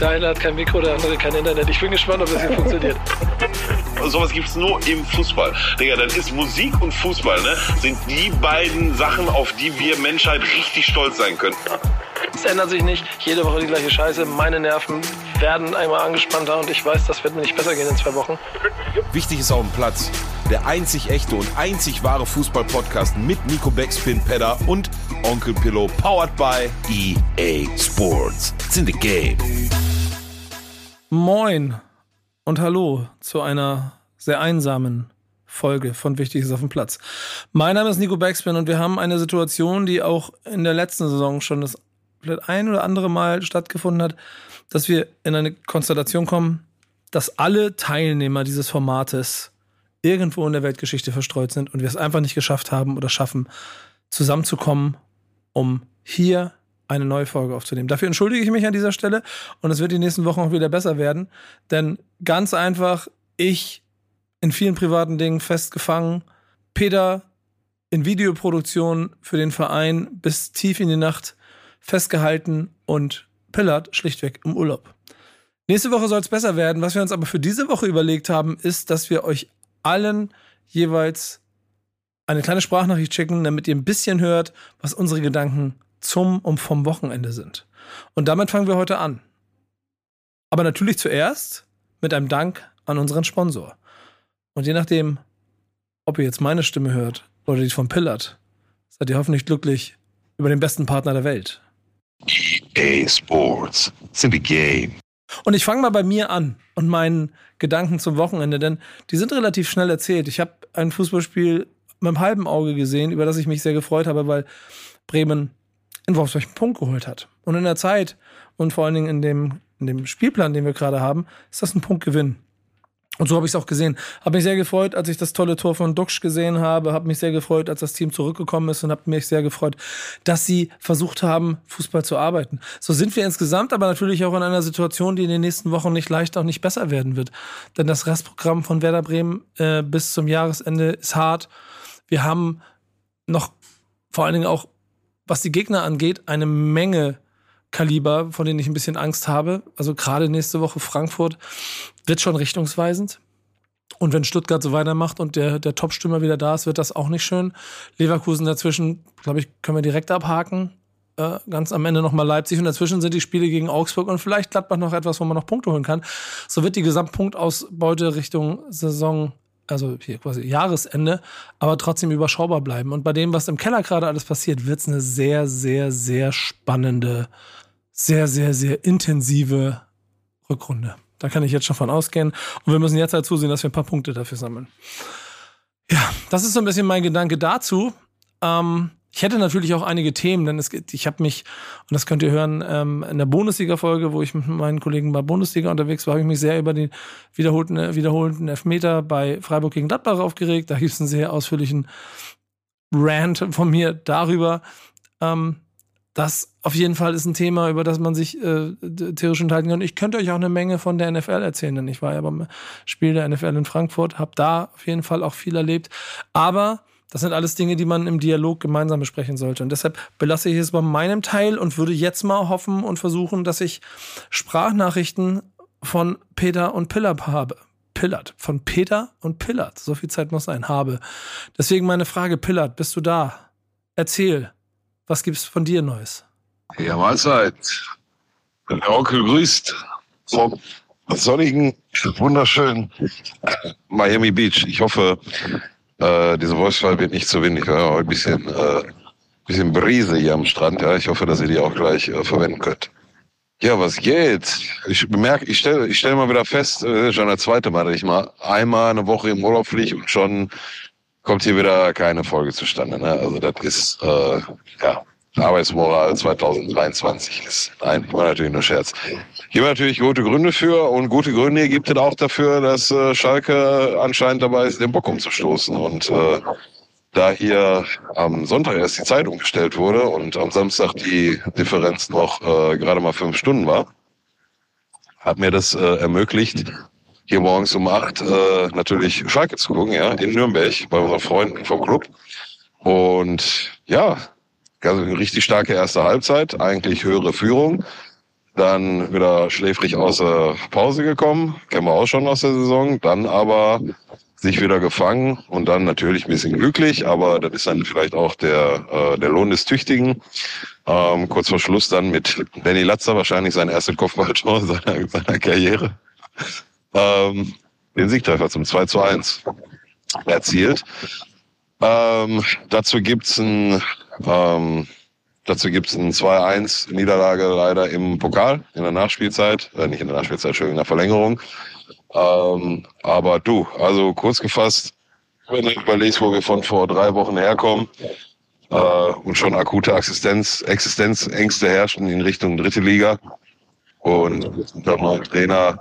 Der eine hat kein Mikro, der andere kein Internet. Ich bin gespannt, ob das hier funktioniert. Sowas gibt es nur im Fußball. Digga, dann ist Musik und Fußball, ne? Sind die beiden Sachen, auf die wir Menschheit richtig stolz sein können. Es ändert sich nicht. Jede Woche die gleiche Scheiße. Meine Nerven werden einmal angespannter und ich weiß, das wird mir nicht besser gehen in zwei Wochen. Wichtig ist auf dem Platz. Der einzig echte und einzig wahre Fußball-Podcast mit Nico Beckspin, Pedder und Onkel Pillow, powered by EA Sports. It's in the game. Moin und hallo zu einer sehr einsamen Folge von Wichtig ist auf dem Platz. Mein Name ist Nico Backspin und wir haben eine Situation, die auch in der letzten Saison schon das ein oder andere Mal stattgefunden hat, dass wir in eine Konstellation kommen, dass alle Teilnehmer dieses Formates irgendwo in der Weltgeschichte verstreut sind und wir es einfach nicht geschafft haben oder schaffen, zusammenzukommen, um hier eine neue Folge aufzunehmen. Dafür entschuldige ich mich an dieser Stelle und es wird die nächsten Wochen auch wieder besser werden, denn ganz einfach, ich in vielen privaten Dingen festgefangen, Peter in Videoproduktion für den Verein bis tief in die Nacht festgehalten und Pillard schlichtweg im Urlaub. Nächste Woche soll es besser werden. Was wir uns aber für diese Woche überlegt haben, ist, dass wir euch allen jeweils eine kleine Sprachnachricht schicken, damit ihr ein bisschen hört, was unsere Gedanken zum und vom Wochenende sind. Und damit fangen wir heute an. Aber natürlich zuerst mit einem Dank an unseren Sponsor. Und je nachdem, ob ihr jetzt meine Stimme hört oder die von Pillard, seid ihr hoffentlich glücklich über den besten Partner der Welt. EA Sports. The game. Und ich fange mal bei mir an und meinen Gedanken zum Wochenende, denn die sind relativ schnell erzählt. Ich habe ein Fußballspiel mit einem halben Auge gesehen, über das ich mich sehr gefreut habe, weil Bremen in Wolfsburg einen Punkt geholt hat. Und in der Zeit und vor allen Dingen in dem, in dem Spielplan, den wir gerade haben, ist das ein Punktgewinn. Und so habe ich es auch gesehen. Habe mich sehr gefreut, als ich das tolle Tor von Duxch gesehen habe. Habe mich sehr gefreut, als das Team zurückgekommen ist und habe mich sehr gefreut, dass sie versucht haben, Fußball zu arbeiten. So sind wir insgesamt, aber natürlich auch in einer Situation, die in den nächsten Wochen nicht leichter und nicht besser werden wird. Denn das Restprogramm von Werder Bremen äh, bis zum Jahresende ist hart. Wir haben noch vor allen Dingen auch, was die Gegner angeht, eine Menge Kaliber, von denen ich ein bisschen Angst habe. Also gerade nächste Woche Frankfurt wird schon richtungsweisend. Und wenn Stuttgart so weitermacht und der, der Top-Stürmer wieder da ist, wird das auch nicht schön. Leverkusen dazwischen, glaube ich, können wir direkt abhaken. Äh, ganz am Ende nochmal Leipzig und dazwischen sind die Spiele gegen Augsburg und vielleicht Gladbach noch etwas, wo man noch Punkte holen kann. So wird die Gesamtpunktausbeute Richtung Saison, also hier quasi Jahresende, aber trotzdem überschaubar bleiben. Und bei dem, was im Keller gerade alles passiert, wird es eine sehr, sehr, sehr spannende sehr, sehr, sehr intensive Rückrunde. Da kann ich jetzt schon von ausgehen. Und wir müssen jetzt halt zusehen, dass wir ein paar Punkte dafür sammeln. Ja, das ist so ein bisschen mein Gedanke dazu. Ähm, ich hätte natürlich auch einige Themen, denn es, ich habe mich, und das könnt ihr hören, ähm, in der Bundesliga-Folge, wo ich mit meinen Kollegen bei Bundesliga unterwegs war, habe ich mich sehr über den wiederholten, wiederholten Elfmeter bei Freiburg gegen Gladbach aufgeregt. Da gibt es einen sehr ausführlichen Rant von mir darüber. Ähm, das auf jeden Fall ist ein Thema, über das man sich äh, theoretisch unterhalten kann. Ich könnte euch auch eine Menge von der NFL erzählen, denn ich war ja beim Spiel der NFL in Frankfurt, habe da auf jeden Fall auch viel erlebt. Aber das sind alles Dinge, die man im Dialog gemeinsam besprechen sollte. Und deshalb belasse ich es bei meinem Teil und würde jetzt mal hoffen und versuchen, dass ich Sprachnachrichten von Peter und Pillard habe. Pillard. Von Peter und Pillard. So viel Zeit muss sein. Habe. Deswegen meine Frage, Pillard, bist du da? Erzähl. Was gibt's von dir Neues? Ja, Mahlzeit. Der Onkel grüßt vom sonnigen, wunderschönen Miami Beach. Ich hoffe, äh, diese Voice-File wird nicht zu windig. Ja, ein bisschen, äh, bisschen Brise hier am Strand. Ja, ich hoffe, dass ihr die auch gleich äh, verwenden könnt. Ja, was geht? Ich bemerke, ich stelle ich stell mal wieder fest, äh, schon der zweite Mal, dass ich mal einmal eine Woche im Urlaub fliege und schon kommt hier wieder keine Folge zustande. Ne? Also das ist äh, ja Arbeitsmoral 2023 ist. Nein, meine natürlich nur Scherz. Gibt natürlich gute Gründe für und gute Gründe gibt es auch dafür, dass äh, Schalke anscheinend dabei ist, den Bock umzustoßen. Und äh, da hier am Sonntag erst die Zeit umgestellt wurde und am Samstag die Differenz noch äh, gerade mal fünf Stunden war, hat mir das äh, ermöglicht, hier morgens um acht äh, natürlich Schalke zu gucken, ja, in Nürnberg bei unseren Freunden vom Club. Und ja, also eine richtig starke erste Halbzeit, eigentlich höhere Führung. dann wieder schläfrig aus der Pause gekommen, kennen wir auch schon aus der Saison, dann aber sich wieder gefangen und dann natürlich ein bisschen glücklich, aber das ist dann vielleicht auch der, äh, der Lohn des Tüchtigen. Ähm, kurz vor Schluss dann mit Danny Latzer wahrscheinlich sein erstes Kopfballtor seiner, seiner Karriere. Ähm, den Siegtreffer zum 2 zu 1 erzielt. Ähm, dazu gibt's ein ähm, Dazu gibt's ein 2-1 Niederlage leider im Pokal in der Nachspielzeit, äh, nicht in der Nachspielzeit, Entschuldigung, in der Verlängerung. Ähm, aber du, also kurz gefasst, wenn du überlegst, wo wir von vor drei Wochen herkommen äh, und schon akute Existenz, Existenzängste herrschen in Richtung dritte Liga und der neue Trainer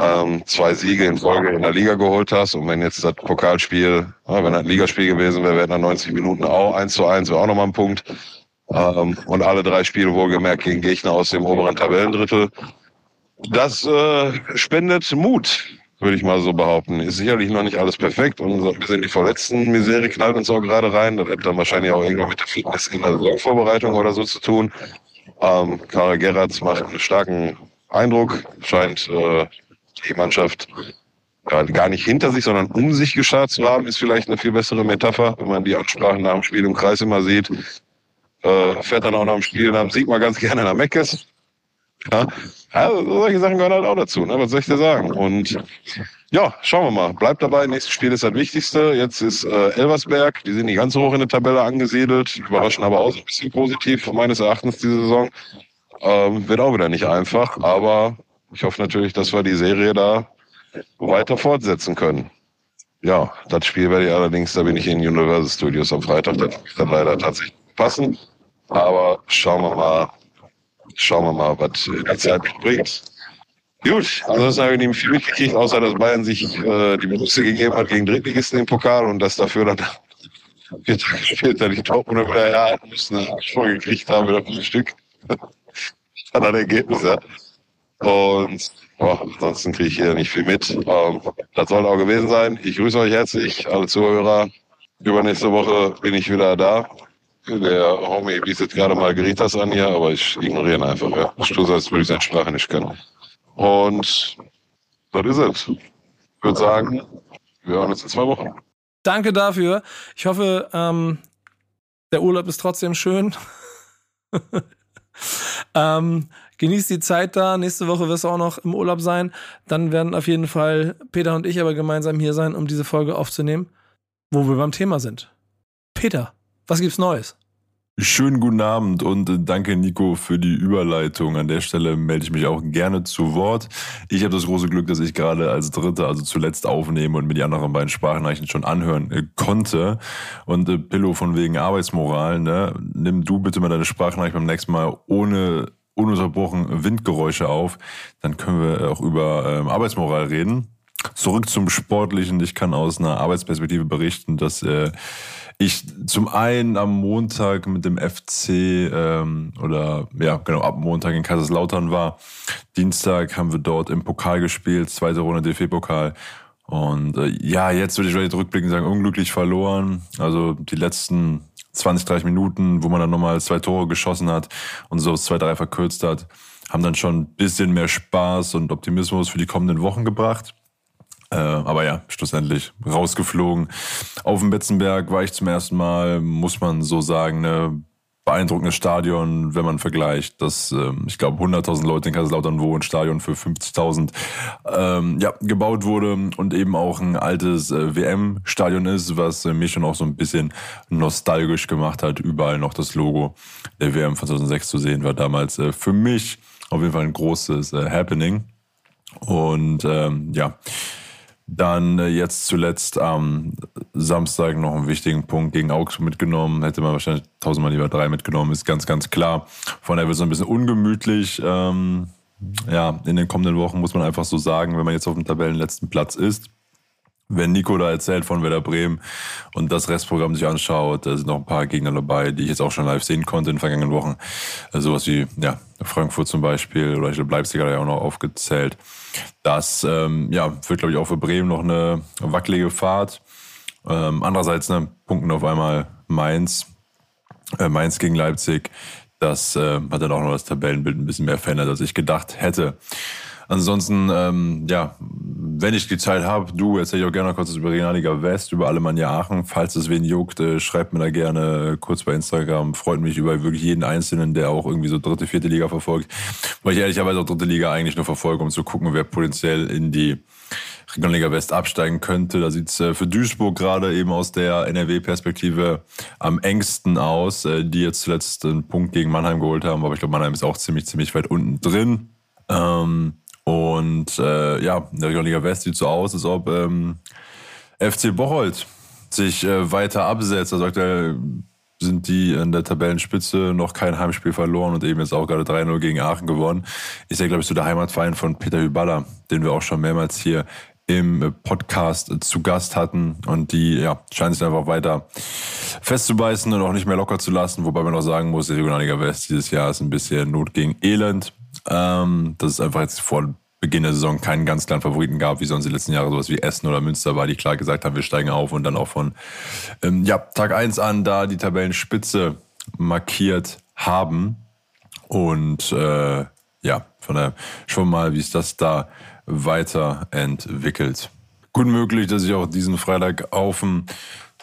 ähm, zwei Siege in Folge in der Liga geholt hast und wenn jetzt das Pokalspiel, ja, wenn das ein Ligaspiel gewesen wäre, wären dann 90 Minuten auch 1 zu 1, wäre auch nochmal ein Punkt. Ähm, und alle drei Spiele wohlgemerkt gegen Gegner aus dem oberen Tabellendrittel. Das äh, spendet Mut, würde ich mal so behaupten. Ist sicherlich noch nicht alles perfekt und ein bisschen die verletzten Misere knallt uns auch gerade rein. Das hat dann wahrscheinlich auch irgendwann mit der Fitness in der Saisonvorbereitung oder so zu tun. Ähm, Karl Gerrards macht einen starken Eindruck, scheint äh, die Mannschaft gar nicht hinter sich, sondern um sich geschart zu haben, ist vielleicht eine viel bessere Metapher, wenn man die Ansprachen nach dem Spiel im Kreis immer sieht. Äh, fährt dann auch nach dem Spiel nach dem Sieg ganz gerne nach Meckes. Ja, also solche Sachen gehören halt auch dazu, ne? was soll ich dir sagen? Und ja, schauen wir mal. Bleibt dabei, nächstes Spiel ist das Wichtigste. Jetzt ist äh, Elversberg, die sind nicht ganz so hoch in der Tabelle angesiedelt, überraschen aber auch ein bisschen positiv, meines Erachtens, diese Saison. Ähm, wird auch wieder nicht einfach, aber ich hoffe natürlich, dass wir die Serie da weiter fortsetzen können. Ja, das Spiel werde ich allerdings, da bin ich in Universal Studios am Freitag, das wird dann leider tatsächlich passen. Aber schauen wir mal, schauen wir mal, was die Zeit bringt. Gut, ansonsten habe ich nicht viel mitgekriegt, außer dass Bayern sich äh, die Muße gegeben hat gegen Drittligisten im Pokal und dass dafür dann vier Tage später die Dortmunder wieder herhalten müssen, schon gekriegt haben, wieder fünf Stück. Dann hat Ergebnis, ja. Und oh, ansonsten kriege ich hier nicht viel mit. Ähm, das soll auch gewesen sein. Ich grüße euch herzlich, alle Zuhörer. Übernächste Woche bin ich wieder da. Der Homie bietet gerade Margaritas an hier, aber ich ignoriere ihn einfach. Ja. So, als würde ich seine Sprache nicht kennen. Und das ist es. Ich würde sagen, wir hören uns in zwei Wochen. Danke dafür. Ich hoffe, ähm, der Urlaub ist trotzdem schön. ähm, genießt die Zeit da. Nächste Woche wirst du auch noch im Urlaub sein. Dann werden auf jeden Fall Peter und ich aber gemeinsam hier sein, um diese Folge aufzunehmen, wo wir beim Thema sind. Peter, was gibt's Neues? Schönen guten Abend und äh, danke Nico für die Überleitung. An der Stelle melde ich mich auch gerne zu Wort. Ich habe das große Glück, dass ich gerade als Dritter, also zuletzt aufnehme und mir die anderen beiden Sprachnachrichten schon anhören äh, konnte. Und äh, Pillow von wegen Arbeitsmoral, ne? nimm du bitte mal deine Sprachnachricht beim nächsten Mal ohne ununterbrochen Windgeräusche auf. Dann können wir auch über ähm, Arbeitsmoral reden. Zurück zum Sportlichen. Ich kann aus einer Arbeitsperspektive berichten, dass äh, ich zum einen am Montag mit dem FC ähm, oder ja genau ab Montag in Kaiserslautern war. Dienstag haben wir dort im Pokal gespielt, zweite Runde DFB-Pokal. Und äh, ja, jetzt würde ich vielleicht rückblickend sagen, unglücklich verloren. Also die letzten 20, 30 Minuten, wo man dann nochmal zwei Tore geschossen hat und so zwei, drei verkürzt hat, haben dann schon ein bisschen mehr Spaß und Optimismus für die kommenden Wochen gebracht. Äh, aber ja, schlussendlich rausgeflogen. Auf dem Betzenberg war ich zum ersten Mal, muss man so sagen, ne, beeindruckendes Stadion, wenn man vergleicht, dass ähm, ich glaube 100.000 Leute in Kaiserslautern, wo ein Stadion für 50.000 ähm, ja, gebaut wurde und eben auch ein altes äh, WM-Stadion ist, was äh, mich schon auch so ein bisschen nostalgisch gemacht hat. Überall noch das Logo der WM von 2006 zu sehen, war damals äh, für mich auf jeden Fall ein großes äh, Happening. Und ähm, ja, dann äh, jetzt zuletzt am Samstag noch einen wichtigen Punkt gegen Augsburg mitgenommen. Hätte man wahrscheinlich tausendmal lieber drei mitgenommen, ist ganz, ganz klar. Von daher wird es ein bisschen ungemütlich. Ähm, ja, in den kommenden Wochen muss man einfach so sagen, wenn man jetzt auf dem Tabellenletzten Platz ist. Wenn Nico da erzählt von Werder Bremen und das Restprogramm sich anschaut, da sind noch ein paar Gegner dabei, die ich jetzt auch schon live sehen konnte in den vergangenen Wochen. Also sowas wie ja, Frankfurt zum Beispiel oder ich glaube Leipzig hat er ja auch noch aufgezählt. Das ähm, ja, wird, glaube ich, auch für Bremen noch eine wackelige Fahrt. Ähm, andererseits ne, punkten auf einmal Mainz, äh, Mainz gegen Leipzig, Das äh, hat dann auch noch das Tabellenbild ein bisschen mehr verändert, als ich gedacht hätte. Ansonsten, ähm, ja, wenn ich die Zeit habe, du erzähl ich auch gerne noch kurz über Regionalliga West, über Alemannia Aachen. Falls es wen juckt, äh, schreibt mir da gerne kurz bei Instagram. Freut mich über wirklich jeden Einzelnen, der auch irgendwie so dritte, vierte Liga verfolgt. Weil ich ehrlicherweise auch dritte Liga eigentlich nur verfolge, um zu gucken, wer potenziell in die Regionalliga West absteigen könnte. Da sieht's äh, für Duisburg gerade eben aus der NRW-Perspektive am engsten aus, äh, die jetzt zuletzt einen Punkt gegen Mannheim geholt haben. Aber ich glaube, Mannheim ist auch ziemlich, ziemlich weit unten drin. Ähm, und äh, ja, in der Regionalliga West sieht so aus, als ob ähm, FC Bocholt sich äh, weiter absetzt. Also aktuell sind die in der Tabellenspitze noch kein Heimspiel verloren und eben jetzt auch gerade 3-0 gegen Aachen gewonnen. Ist ja, glaube ich, so der Heimatverein von Peter Hyballa, den wir auch schon mehrmals hier im Podcast zu Gast hatten und die ja, scheinen sich einfach weiter festzubeißen und auch nicht mehr locker zu lassen, wobei man auch sagen muss, die Regionalliga West dieses Jahr ist ein bisschen Not gegen Elend. Ähm, dass es einfach jetzt vor Beginn der Saison keinen ganz klaren Favoriten gab, wie sonst die letzten Jahre sowas wie Essen oder Münster war, die klar gesagt haben, wir steigen auf und dann auch von ähm, ja, Tag eins an da die Tabellenspitze markiert haben. Und äh, ja, von daher schon mal, wie es das da weiterentwickelt. Gut möglich, dass ich auch diesen Freitag auf dem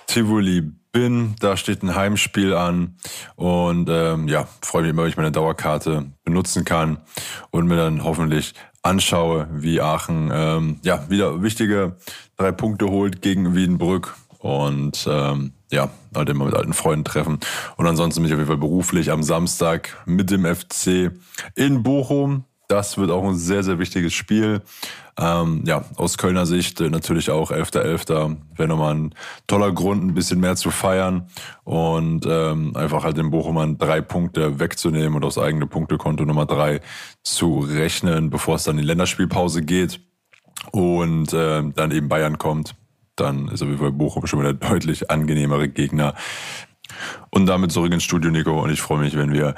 Tivoli bin. Da steht ein Heimspiel an und ähm, ja, freue mich immer, wenn ich meine Dauerkarte benutzen kann und mir dann hoffentlich anschaue, wie Aachen ähm, ja wieder wichtige drei Punkte holt gegen Wiedenbrück und ähm, ja, halt immer mit alten Freunden treffen. Und ansonsten bin ich auf jeden Fall beruflich am Samstag mit dem FC in Bochum. Das wird auch ein sehr, sehr wichtiges Spiel. Ähm, ja, aus Kölner Sicht äh, natürlich auch 11.11. .11. Wäre nochmal ein toller Grund, ein bisschen mehr zu feiern und ähm, einfach halt den Bochumern drei Punkte wegzunehmen und aufs eigene Punktekonto Nummer drei zu rechnen, bevor es dann in die Länderspielpause geht und äh, dann eben Bayern kommt. Dann ist auf jeden Fall Bochum schon wieder deutlich angenehmere Gegner. Und damit zurück ins Studio, Nico. Und ich freue mich, wenn wir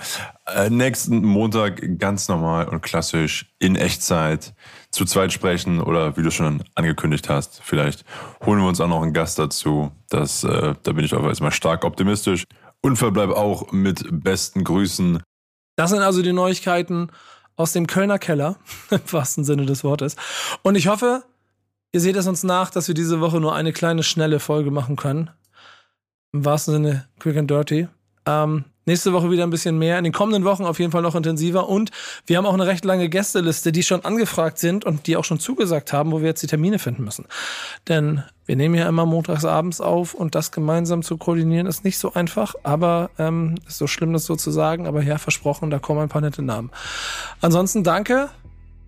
äh, nächsten Montag ganz normal und klassisch in Echtzeit zu zweit sprechen oder wie du schon angekündigt hast, vielleicht holen wir uns auch noch einen Gast dazu. Das, äh, da bin ich auch erstmal stark optimistisch und verbleibe auch mit besten Grüßen. Das sind also die Neuigkeiten aus dem Kölner Keller, im wahrsten Sinne des Wortes. Und ich hoffe, ihr seht es uns nach, dass wir diese Woche nur eine kleine, schnelle Folge machen können. Im wahrsten Sinne quick and dirty. Ähm, Nächste Woche wieder ein bisschen mehr. In den kommenden Wochen auf jeden Fall noch intensiver. Und wir haben auch eine recht lange Gästeliste, die schon angefragt sind und die auch schon zugesagt haben, wo wir jetzt die Termine finden müssen. Denn wir nehmen ja immer montags abends auf und das gemeinsam zu koordinieren ist nicht so einfach, aber ähm, ist so schlimm, das so zu sagen. Aber ja, versprochen, da kommen ein paar nette Namen. Ansonsten danke,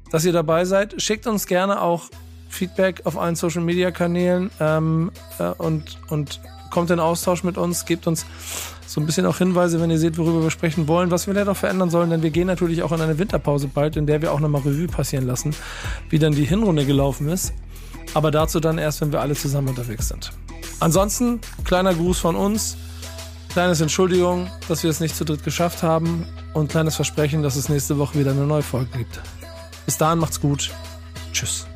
dass ihr dabei seid. Schickt uns gerne auch Feedback auf allen Social Media Kanälen ähm, äh, und, und kommt in Austausch mit uns, gebt uns so ein bisschen auch Hinweise, wenn ihr seht, worüber wir sprechen wollen, was wir vielleicht auch verändern sollen, denn wir gehen natürlich auch in eine Winterpause bald, in der wir auch nochmal Revue passieren lassen, wie dann die Hinrunde gelaufen ist. Aber dazu dann erst, wenn wir alle zusammen unterwegs sind. Ansonsten, kleiner Gruß von uns, kleines Entschuldigung, dass wir es nicht zu dritt geschafft haben und kleines Versprechen, dass es nächste Woche wieder eine neue Folge gibt. Bis dahin macht's gut. Tschüss.